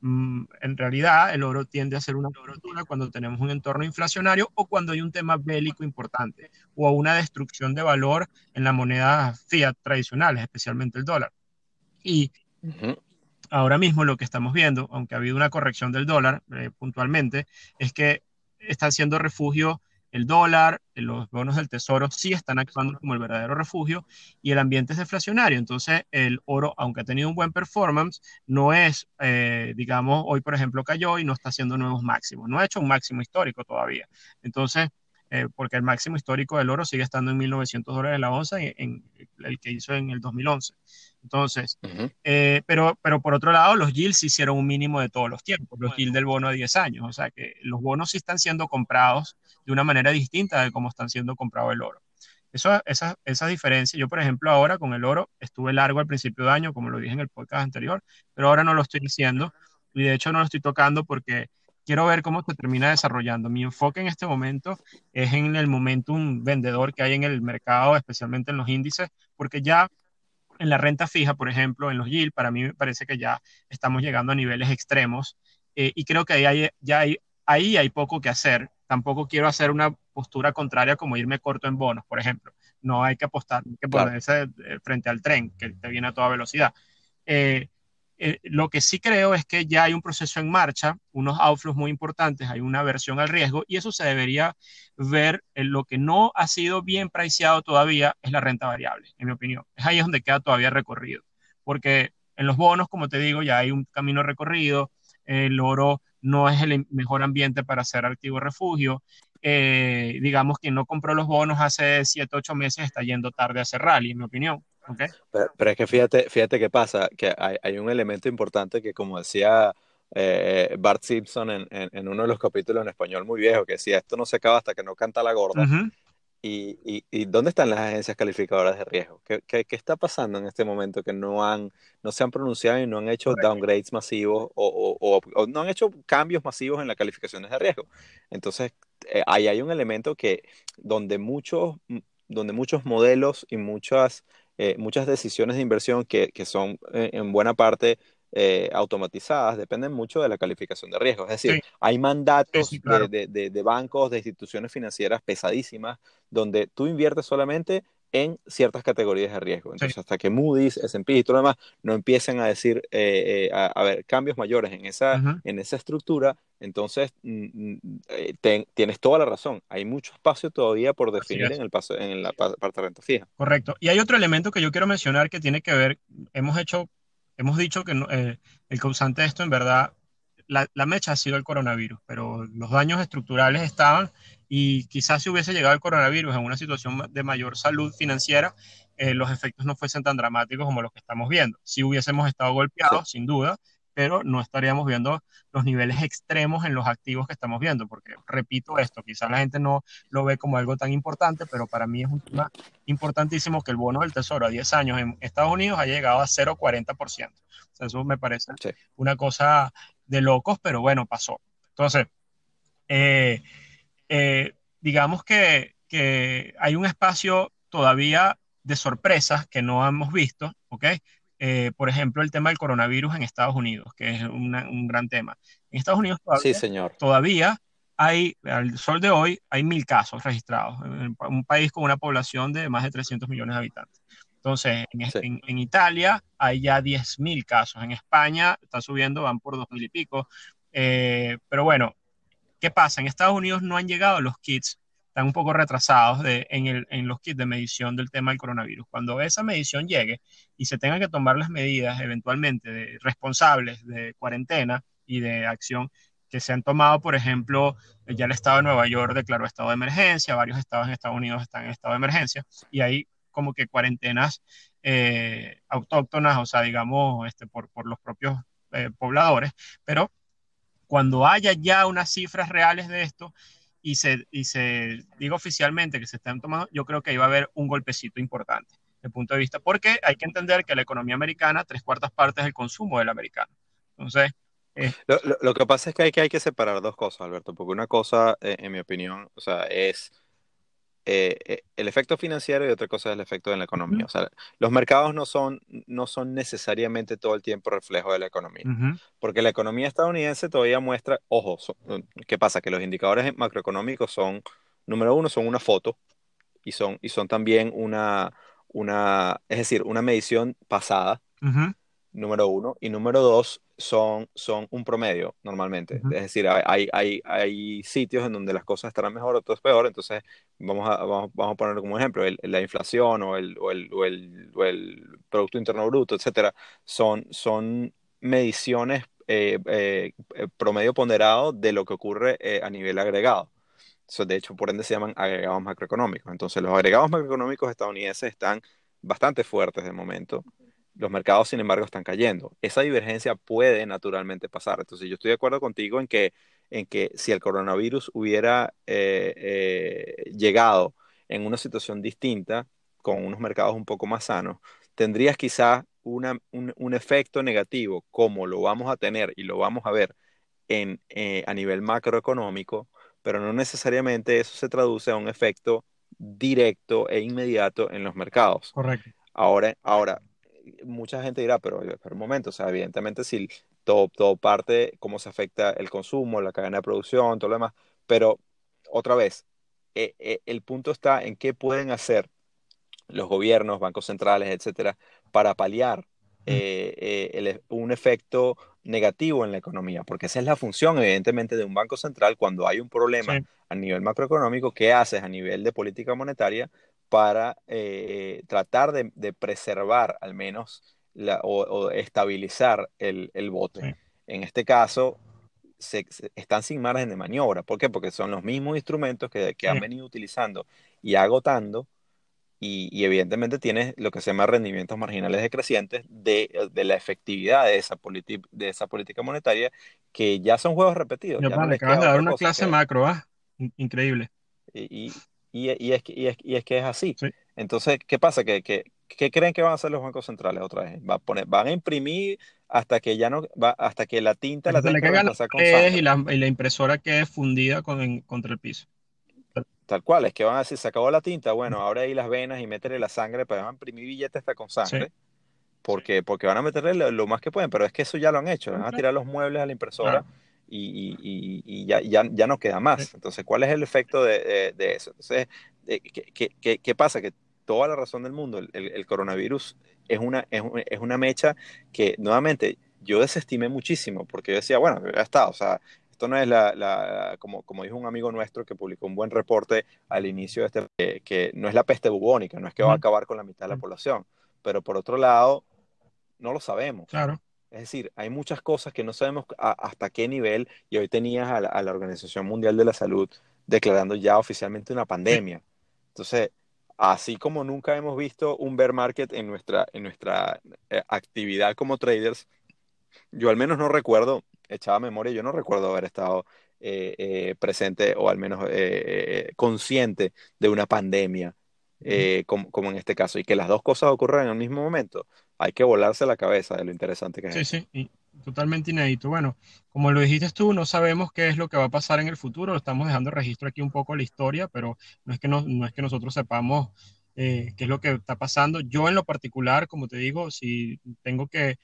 mm, en realidad el oro tiende a ser una cobertura cuando tenemos un entorno inflacionario o cuando hay un tema bélico importante o una destrucción de valor en las monedas fiat tradicionales, especialmente el dólar. Y ahora mismo lo que estamos viendo, aunque ha habido una corrección del dólar eh, puntualmente, es que está siendo refugio el dólar, los bonos del tesoro sí están actuando como el verdadero refugio y el ambiente es deflacionario. Entonces, el oro, aunque ha tenido un buen performance, no es, eh, digamos, hoy por ejemplo cayó y no está haciendo nuevos máximos. No ha hecho un máximo histórico todavía. Entonces, eh, porque el máximo histórico del oro sigue estando en 1.900 dólares la onza, en, el que hizo en el 2011. Entonces, eh, pero, pero por otro lado, los yields hicieron un mínimo de todos los tiempos, los yields del bono a 10 años, o sea que los bonos sí están siendo comprados de una manera distinta de cómo están siendo comprados el oro. Eso, esa, esa diferencia, yo por ejemplo ahora con el oro estuve largo al principio de año, como lo dije en el podcast anterior, pero ahora no lo estoy haciendo y de hecho no lo estoy tocando porque quiero ver cómo se termina desarrollando. Mi enfoque en este momento es en el momentum vendedor que hay en el mercado, especialmente en los índices, porque ya en la renta fija, por ejemplo, en los yield, para mí me parece que ya estamos llegando a niveles extremos eh, y creo que ahí hay, ya hay, ahí hay poco que hacer. Tampoco quiero hacer una postura contraria como irme corto en bonos, por ejemplo. No hay que apostar, hay que ponerse eh, frente al tren que te viene a toda velocidad. Eh, eh, lo que sí creo es que ya hay un proceso en marcha, unos outflows muy importantes, hay una aversión al riesgo y eso se debería ver en lo que no ha sido bien priceado todavía es la renta variable, en mi opinión. Es ahí donde queda todavía recorrido, porque en los bonos, como te digo, ya hay un camino recorrido, el oro no es el mejor ambiente para hacer activo refugio. Eh, digamos, quien no compró los bonos hace 7, 8 meses está yendo tarde a hacer rally, en mi opinión. Pero, es que fíjate, fíjate qué pasa, que hay, hay un elemento importante que como decía eh, Bart Simpson en, en, uno de los capítulos en español muy viejo, que decía, esto no se acaba hasta que no canta la gorda. y, y, y, dónde están las agencias calificadoras de riesgo? ¿Qué, ¿Qué, qué, está pasando en este momento que no, han, no se han pronunciado y no han hecho downgrades masivos o, o, o, no han hecho cambios masivos en las calificaciones de riesgo? Entonces, eh, ahí hay un elemento que donde muchos, donde muchos modelos y muchas eh, muchas decisiones de inversión que, que son eh, en buena parte eh, automatizadas dependen mucho de la calificación de riesgo. Es decir, hay mandatos de, de, de, bancos, de instituciones financieras pesadísimas, donde tú inviertes solamente en ciertas categorías de riesgo. Entonces, hasta que Moody's, S&P y todo lo demás no empiecen a decir, eh, eh, a, ver, cambios mayores en esa, en esa estructura, entonces mm, mm, eh, tienes toda la razón. Hay mucho espacio todavía por definir en, el paso, en la parte de renta fija. Correcto. Y hay otro elemento que yo quiero mencionar que tiene que ver, hemos hecho, hemos dicho que el causante de esto en verdad la, la, mecha ha sido el coronavirus, pero los daños estructurales estaban y quizás si hubiese llegado el coronavirus en una situación de mayor salud financiera, eh, los efectos no fuesen tan dramáticos como los que estamos viendo. Si hubiésemos estado golpeados, sin duda, pero no estaríamos viendo los niveles extremos en los activos que estamos viendo, porque repito esto, quizás la gente no lo ve como algo tan importante, pero para mí es un tema importantísimo que el bono del tesoro a 10 años en Estados Unidos ha llegado a 0,40%. O sea, eso me parece una cosa de locos, pero bueno, pasó. Entonces, eh, eh, digamos que, hay un espacio todavía de sorpresas que no hemos visto, ¿ok? eh, por ejemplo, el tema del coronavirus en Estados Unidos, que es un gran tema. En Estados Unidos todavía, sí, señor. todavía hay, al sol de hoy, hay mil casos registrados, en un país con una población de más de 300 millones de habitantes. Entonces, en, Italia hay ya 10.000 casos, en España está subiendo, van por 2.000 y pico. Eh, pero bueno, ¿qué pasa? En Estados Unidos no han llegado los kits, están un poco retrasados en, en los kits de medición del tema del coronavirus. Cuando esa medición llegue y se tengan que tomar las medidas eventualmente de, responsables de cuarentena y de acción, que se han tomado, por ejemplo, ya el estado de Nueva York declaró estado de emergencia, varios estados en Estados Unidos están en estado de emergencia, y hay como que cuarentenas eh, autóctonas, o sea, digamos, este, por, por los propios eh, pobladores, pero cuando haya ya unas cifras reales de esto y se, diga oficialmente que se están tomando, yo creo que ahí va a haber un golpecito importante el punto de vista, porque hay que entender que la economía americana, tres cuartas partes del consumo del americano. Entonces, eh, lo, que pasa es que hay, que hay que separar dos cosas, Alberto, porque una cosa, en mi opinión, o sea, es eh, eh, el efecto financiero y otra cosa es el efecto en la economía. O sea, los mercados no son, no son necesariamente todo el tiempo reflejo de la economía, porque la economía estadounidense todavía muestra, ojo, ¿qué pasa? Que los indicadores macroeconómicos son, número uno, son una foto y son, y son también una, una, es decir, una medición pasada número uno. Y número dos, son, son un promedio normalmente. Es decir, hay, hay, hay, sitios en donde las cosas estarán mejor, otros peor. Entonces, vamos a, vamos, vamos a poner como ejemplo la inflación o el, o el, o el, o el, Producto Interno Bruto, etcétera. Son, son mediciones eh, eh, eh, promedio ponderado de lo que ocurre a nivel agregado. Eso, de hecho, por ende se llaman agregados macroeconómicos. Entonces, los agregados macroeconómicos estadounidenses están bastante fuertes de momento los mercados, sin embargo, están cayendo. Esa divergencia puede naturalmente pasar. Entonces, yo estoy de acuerdo contigo en que, en que si el coronavirus hubiera eh, eh, llegado en una situación distinta, con unos mercados un poco más sanos, tendrías quizás un, efecto negativo, como lo vamos a tener y lo vamos a ver en, eh, a nivel macroeconómico, pero no necesariamente eso se traduce a un efecto directo e inmediato en los mercados. Correcto. Ahora, ahora mucha gente dirá, pero, pero un momento, o sea, evidentemente si todo, todo parte, cómo se afecta el consumo, la cadena de producción, todo lo demás, pero otra vez, eh, eh, el punto está en qué pueden hacer los gobiernos, bancos centrales, etcétera, para paliar eh, un efecto negativo en la economía, porque esa es la función, evidentemente, de un banco central cuando hay un problema a nivel macroeconómico, ¿qué haces a nivel de política monetaria? Para eh, tratar de, preservar al menos o, estabilizar el, el bote. En este caso, se, están sin margen de maniobra. ¿Por qué? Porque son los mismos instrumentos que, han venido utilizando y agotando. Y, evidentemente tienes lo que se llama rendimientos marginales decrecientes de, de la efectividad de esa, de esa política monetaria, que ya son juegos repetidos. Ya, no de dar una clase macro, ¿ah? Increíble. Y, y, es, y, es, y es que es así. Entonces, ¿qué pasa? ¿Qué, qué, creen que van a hacer los bancos centrales otra vez? Va a poner, van a imprimir hasta que ya no va, hasta que la tinta la tenga que pasar con Y la, y la impresora quede fundida con, contra el piso. Tal cual, es que van a decir, se acabó la tinta, bueno, ahora ahí las venas y métele la sangre, pero van a imprimir billetes hasta con sangre. Porque, porque van a meterle lo, más que pueden, pero es que eso ya lo han hecho, van a tirar los muebles a la impresora y, y, ya, ya, ya, no queda más. Entonces, ¿cuál es el efecto de, de, eso? Entonces, eh, ¿qué, qué, qué, pasa? Que toda la razón del mundo, el, el coronavirus es una, es, es, una mecha que nuevamente yo desestimé muchísimo porque yo decía, bueno, ya está, o sea, esto no es la, la como, como dijo un amigo nuestro que publicó un buen reporte al inicio de este, que no es la peste bubónica, no es que va a acabar con la mitad de la población, pero por otro lado, no lo sabemos. Claro. Es decir, hay muchas cosas que no sabemos hasta qué nivel, y hoy tenías a la, Organización Mundial de la Salud declarando ya oficialmente una pandemia. Entonces, así como nunca hemos visto un bear market en nuestra, en nuestra eh, actividad como traders, yo al menos no recuerdo, echaba memoria, yo no recuerdo haber estado eh, eh, presente o al menos consciente de una pandemia como, como, en este caso, y que las dos cosas ocurran en el mismo momento hay que volarse la cabeza de lo interesante que es. Sí, sí, y totalmente inédito. Bueno, como lo dijiste tú, no sabemos qué es lo que va a pasar en el futuro, estamos dejando registro aquí un poco la historia, pero no es que, no, no es que nosotros sepamos eh, qué es lo que está pasando. Yo en lo particular, como te digo, si tengo que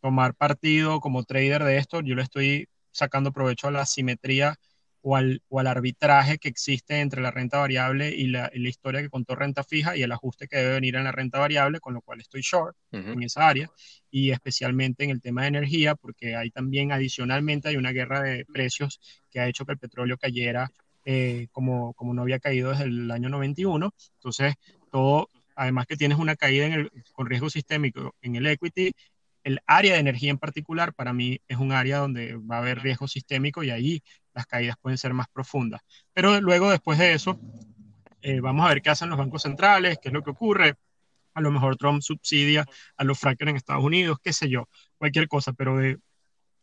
tomar partido como trader de esto, yo le estoy sacando provecho a la simetría o al, o al arbitraje que existe entre la renta variable y la, la, historia que contó renta fija y el ajuste que debe venir en la renta variable, con lo cual estoy short uh -huh. en esa área y especialmente en el tema de energía, porque hay también adicionalmente hay una guerra de precios que ha hecho que el petróleo cayera eh, como, como no había caído desde el año 91. Entonces, todo, además que tienes una caída en el, con riesgo sistémico en el equity, el área de energía en particular para mí es un área donde va a haber riesgo sistémico y ahí las caídas pueden ser más profundas. Pero luego, después de eso, eh, vamos a ver qué hacen los bancos centrales, qué es lo que ocurre. A lo mejor Trump subsidia a los frackers en Estados Unidos, qué sé yo, cualquier cosa, pero de,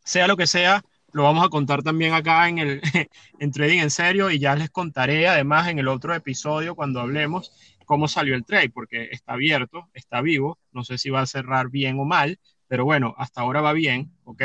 sea lo que sea, lo vamos a contar también acá en, el, *laughs* en Trading en Serio y ya les contaré además en el otro episodio cuando hablemos cómo salió el trade, porque está abierto, está vivo, no sé si va a cerrar bien o mal, pero bueno, hasta ahora va bien, ¿ok?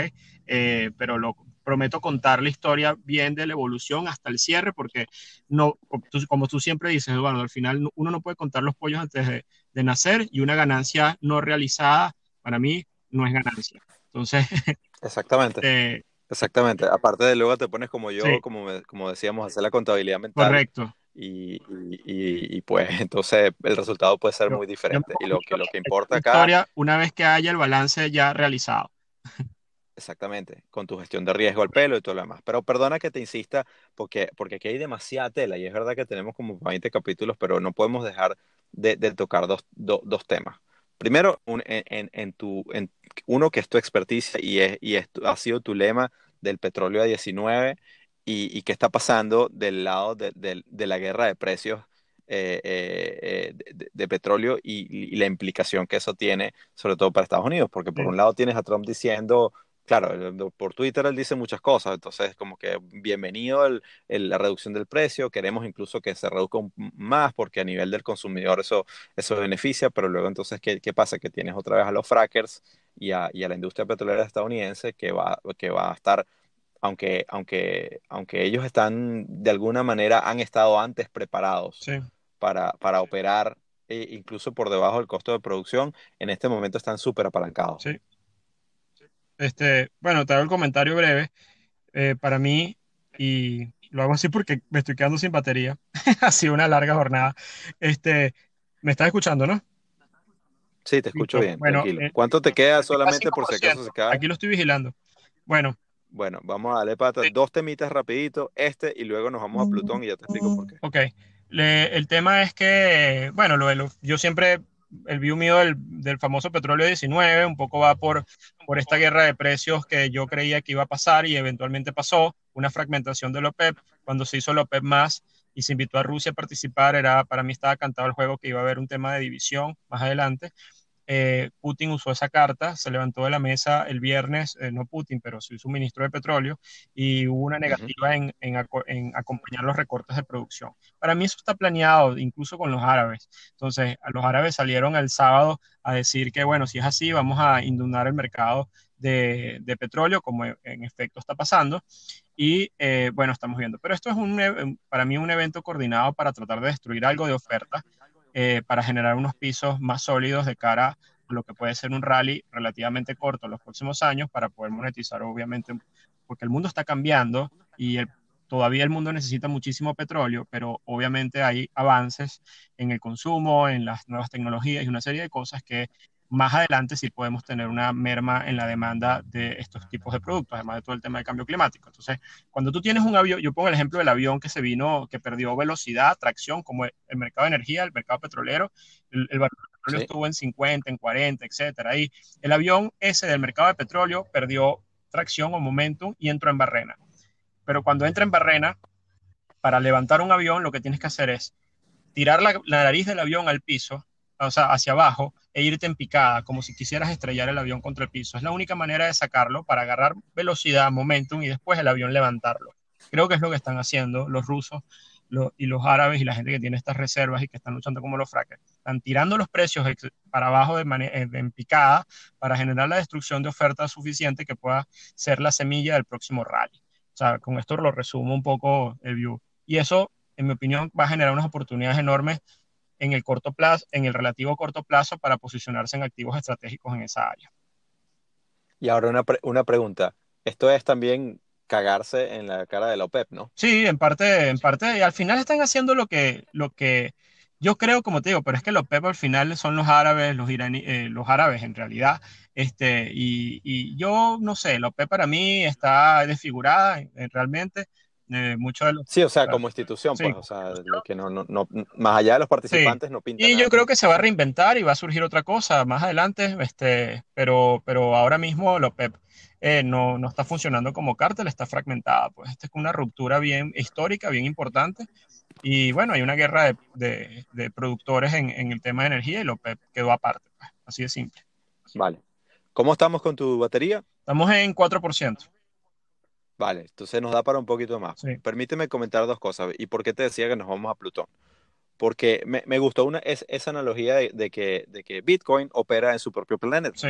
Eh, pero lo prometo contar la historia bien de la evolución hasta el cierre, porque no, como tú siempre dices, Eduardo, al final uno no puede contar los pollos antes de, de nacer y una ganancia no realizada, para mí, no es ganancia. Entonces, *laughs* exactamente. Eh, Exactamente. Aparte de luego te pones como yo, sí. como, como decíamos, hacer la contabilidad mental. Correcto. Y, y, y, pues *laughs* entonces el resultado puede ser muy diferente. Y lo que, lo que importa acá... Historia una vez que haya el balance ya realizado. Exactamente, con tu gestión de riesgo al pelo y todo lo demás. Pero perdona que te insista, porque, porque aquí hay demasiada tela y es verdad que tenemos como 20 capítulos, pero no podemos dejar de, de tocar dos, do, dos temas. Primero, un, en, en, tu, en uno que es tu experticia y, es, y es, ha sido tu lema del petróleo a 19 y, y qué está pasando del lado de, de, de la guerra de precios eh, eh, de, de, petróleo y, y, la implicación que eso tiene, sobre todo para Estados Unidos, porque por sí. un lado tienes a Trump diciendo, claro, por Twitter él dice muchas cosas, entonces como que bienvenido el, el, la reducción del precio, queremos incluso que se reduzca más porque a nivel del consumidor eso, eso beneficia, pero luego entonces, ¿qué, ¿qué, pasa? Que tienes otra vez a los frackers y a, y a la industria petrolera estadounidense que va, que va a estar aunque, aunque, aunque ellos están de alguna manera han estado antes preparados sí. para, para operar e incluso por debajo del costo de producción, en este momento están súper apalancados. Sí. Este, bueno, te hago el comentario breve. Eh, para mí, y lo hago así porque me estoy quedando sin batería, *laughs* ha sido una larga jornada. Este, ¿Me estás escuchando, no? Sí, te escucho bien. Bueno, eh, ¿Cuánto te queda solamente por si acaso se cae? Aquí lo estoy vigilando. Bueno. Bueno, vamos a darle para sí. dos temitas rapidito, este y luego nos vamos a Plutón y ya te explico por qué. Ok. Le, el tema es que, bueno, lo, lo, yo siempre el view mío del, del, famoso petróleo 19 un poco va por, por esta guerra de precios que yo creía que iba a pasar y eventualmente pasó, una fragmentación del OPEP, cuando se hizo el OPEP más y se invitó a Rusia a participar, era, para mí estaba cantado el juego que iba a haber un tema de división más adelante, eh, Putin usó esa carta, se levantó de la mesa el viernes, eh, no Putin, pero su suministro de petróleo, y hubo una negativa uh -huh. en, en, en, acompañar los recortes de producción. Para mí eso está planeado, incluso con los árabes. Entonces, los árabes salieron el sábado a decir que, bueno, si es así, vamos a inundar el mercado de, de petróleo, como en efecto está pasando. Y eh, bueno, estamos viendo. Pero esto es un, para mí un evento coordinado para tratar de destruir algo de oferta eh, para generar unos pisos más sólidos de cara a lo que puede ser un rally relativamente corto en los próximos años para poder monetizar, obviamente, porque el mundo está cambiando y todavía el mundo necesita muchísimo petróleo, pero obviamente hay avances en el consumo, en las nuevas tecnologías y una serie de cosas que más adelante sí podemos tener una merma en la demanda de estos tipos de productos, además de todo el tema del cambio climático. Entonces, cuando tú tienes un avión, yo pongo el ejemplo del avión que se vino, que perdió velocidad, tracción, como el mercado de energía, el mercado petrolero, el, el petróleo sí. estuvo en 50, en 40, etcétera. Y el avión ese del mercado de petróleo perdió tracción o momentum y entró en barrena. Pero cuando entra en barrena, para levantar un avión, lo que tienes que hacer es tirar la, la nariz del avión al piso, o sea, hacia abajo, e irte en picada, como si quisieras estrellar el avión contra el piso. Es la única manera de sacarlo para agarrar velocidad, momentum y después el avión levantarlo. Creo que es lo que están haciendo los rusos y los árabes y la gente que tiene estas reservas y que están luchando como los frackers. Están tirando los precios para abajo de, de, en picada para generar la destrucción de oferta suficiente que pueda ser la semilla del próximo rally. O sea, con esto lo resumo un poco el view. Y eso, en mi opinión, va a generar unas oportunidades enormes en el corto plazo, en el relativo corto plazo para posicionarse en activos estratégicos en esa área. Y ahora una, una pregunta. Esto es también cagarse en la cara de la OPEP, ¿no? Sí, en parte, en parte, y al final están haciendo lo que, lo que yo creo, como te digo, pero es que la OPEP al final son los árabes, los iraní, eh, los árabes en realidad, este, y, y, yo no sé, la OPEP para mí está desfigurada realmente. Eh, mucho de los, sí, o sea, como institución, pues, o sea, que no, no, no, más allá de los participantes no pinta. Y yo creo que se va a reinventar y va a surgir otra cosa más adelante, este, pero, pero ahora mismo la OPEP eh, no, no, está funcionando como cártel, está fragmentada. Pues esta es una ruptura bien histórica, bien importante. Y bueno, hay una guerra de, de, productores en, en, el tema de energía y lo quedó aparte. Pues, así de simple. Vale. ¿Cómo estamos con tu batería? Estamos en 4%. Vale, entonces nos da para un poquito más. Sí. Permíteme comentar dos cosas. ¿Y por qué te decía que nos vamos a Plutón? Porque me, me gustó una, es, esa analogía de, de, que, de que Bitcoin opera en su propio planeta. Sí.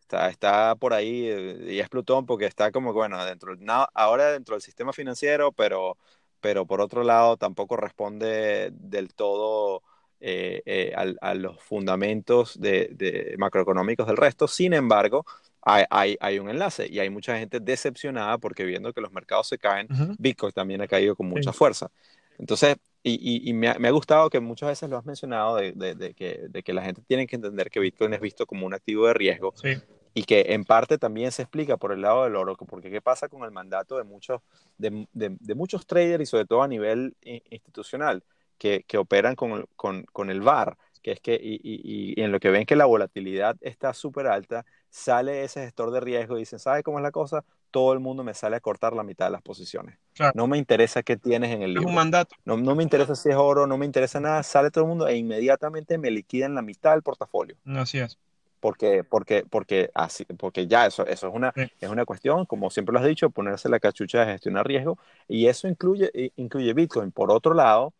Está, está por ahí eh, y es Plutón porque está como, bueno, dentro, no, ahora dentro del sistema financiero, pero, pero por otro lado tampoco responde del todo eh, eh, a, a, los fundamentos de, de macroeconómicos del resto. Sin embargo, hay, hay, hay, un enlace y hay mucha gente decepcionada porque viendo que los mercados se caen, uh -huh. Bitcoin también ha caído con mucha sí. fuerza. Entonces, y, y, y me, ha, me, ha, gustado que muchas veces lo has mencionado de, de, de, que, de, que, la gente tiene que entender que Bitcoin es visto como un activo de riesgo sí. y que en parte también se explica por el lado del oro, porque qué pasa con el mandato de muchos, de, muchos traders y sobre todo a nivel institucional que, que operan con, con, con, el VAR, que es que y, y, en lo que ven que la volatilidad está súper alta, sale ese gestor de riesgo y dicen, ¿sabe cómo es la cosa? todo el mundo me sale a cortar la mitad de las posiciones. Claro. No me interesa qué tienes en el libro. Es un mandato. No, no, me interesa si es oro, no me interesa nada. Sale todo el mundo e inmediatamente me liquidan la mitad del portafolio. Así es. Porque, porque, porque, así, porque ya eso, eso es, una, sí. es una cuestión, como siempre lo has dicho, ponerse la cachucha de gestionar riesgo. Y eso incluye, incluye Bitcoin. Por otro lado,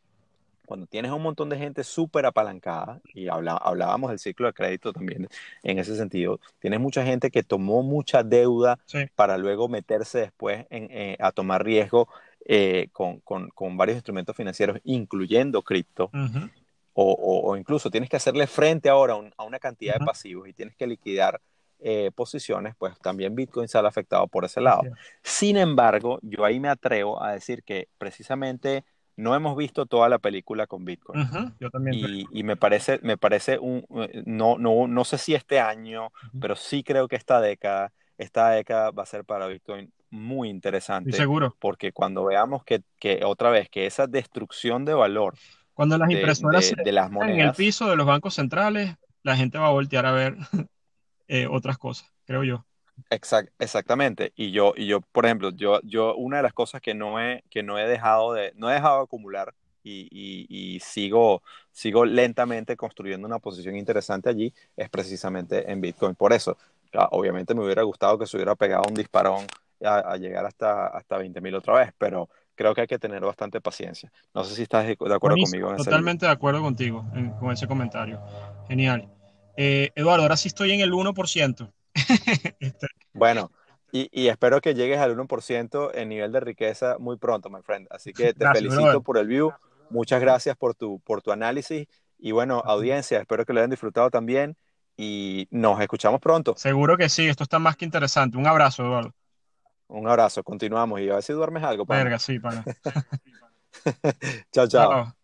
cuando tienes un montón de gente súper apalancada, y habla, hablábamos del ciclo de crédito también en ese sentido, tienes mucha gente que tomó mucha deuda sí. para luego meterse después en, eh, a tomar riesgo eh, con, con, con, varios instrumentos financieros, incluyendo cripto. Uh -huh. o, o, o, incluso tienes que hacerle frente ahora a, un, a una cantidad uh -huh. de pasivos y tienes que liquidar eh, posiciones, pues también Bitcoin sale afectado por ese lado. Sin embargo, yo ahí me atrevo a decir que precisamente no hemos visto toda la película con Bitcoin. Uh -huh, yo también. Y, y, me parece, me parece un, eh, no, no, no sé si este año, uh -huh. pero sí creo que esta década, esta década va a ser para Bitcoin muy interesante. Seguro. Porque cuando veamos que, que, otra vez, que esa destrucción de valor. Cuando las impresoras de, de, de las monedas, en el piso de los bancos centrales, la gente va a voltear a ver *laughs* eh, otras cosas, creo yo. Exact, exactamente. Y yo, y yo, por ejemplo, yo, yo, una de las cosas que no he, que no he dejado de, no he dejado de acumular y, y, y, sigo, sigo lentamente construyendo una posición interesante allí es precisamente en Bitcoin. Por eso, obviamente me hubiera gustado que se hubiera pegado un disparón a, a llegar hasta, hasta 20 mil otra vez, pero creo que hay que tener bastante paciencia. No sé si estás de acuerdo Buenísimo, conmigo. En totalmente de acuerdo contigo en, con ese comentario. Genial. Eh, Eduardo, ahora sí estoy en el 1%. *laughs* Bueno, y, y, espero que llegues al 1% en nivel de riqueza muy pronto, my friend. Así que te gracias, felicito brother. por el view. Muchas gracias por tu, por tu análisis. Y bueno, audiencia, espero que lo hayan disfrutado también. Y nos escuchamos pronto. Seguro que sí, esto está más que interesante. Un abrazo, Eduardo. Un abrazo, continuamos. Y a ver si duermes algo. Pana. Verga, sí, para. *laughs* chao, chao. chao.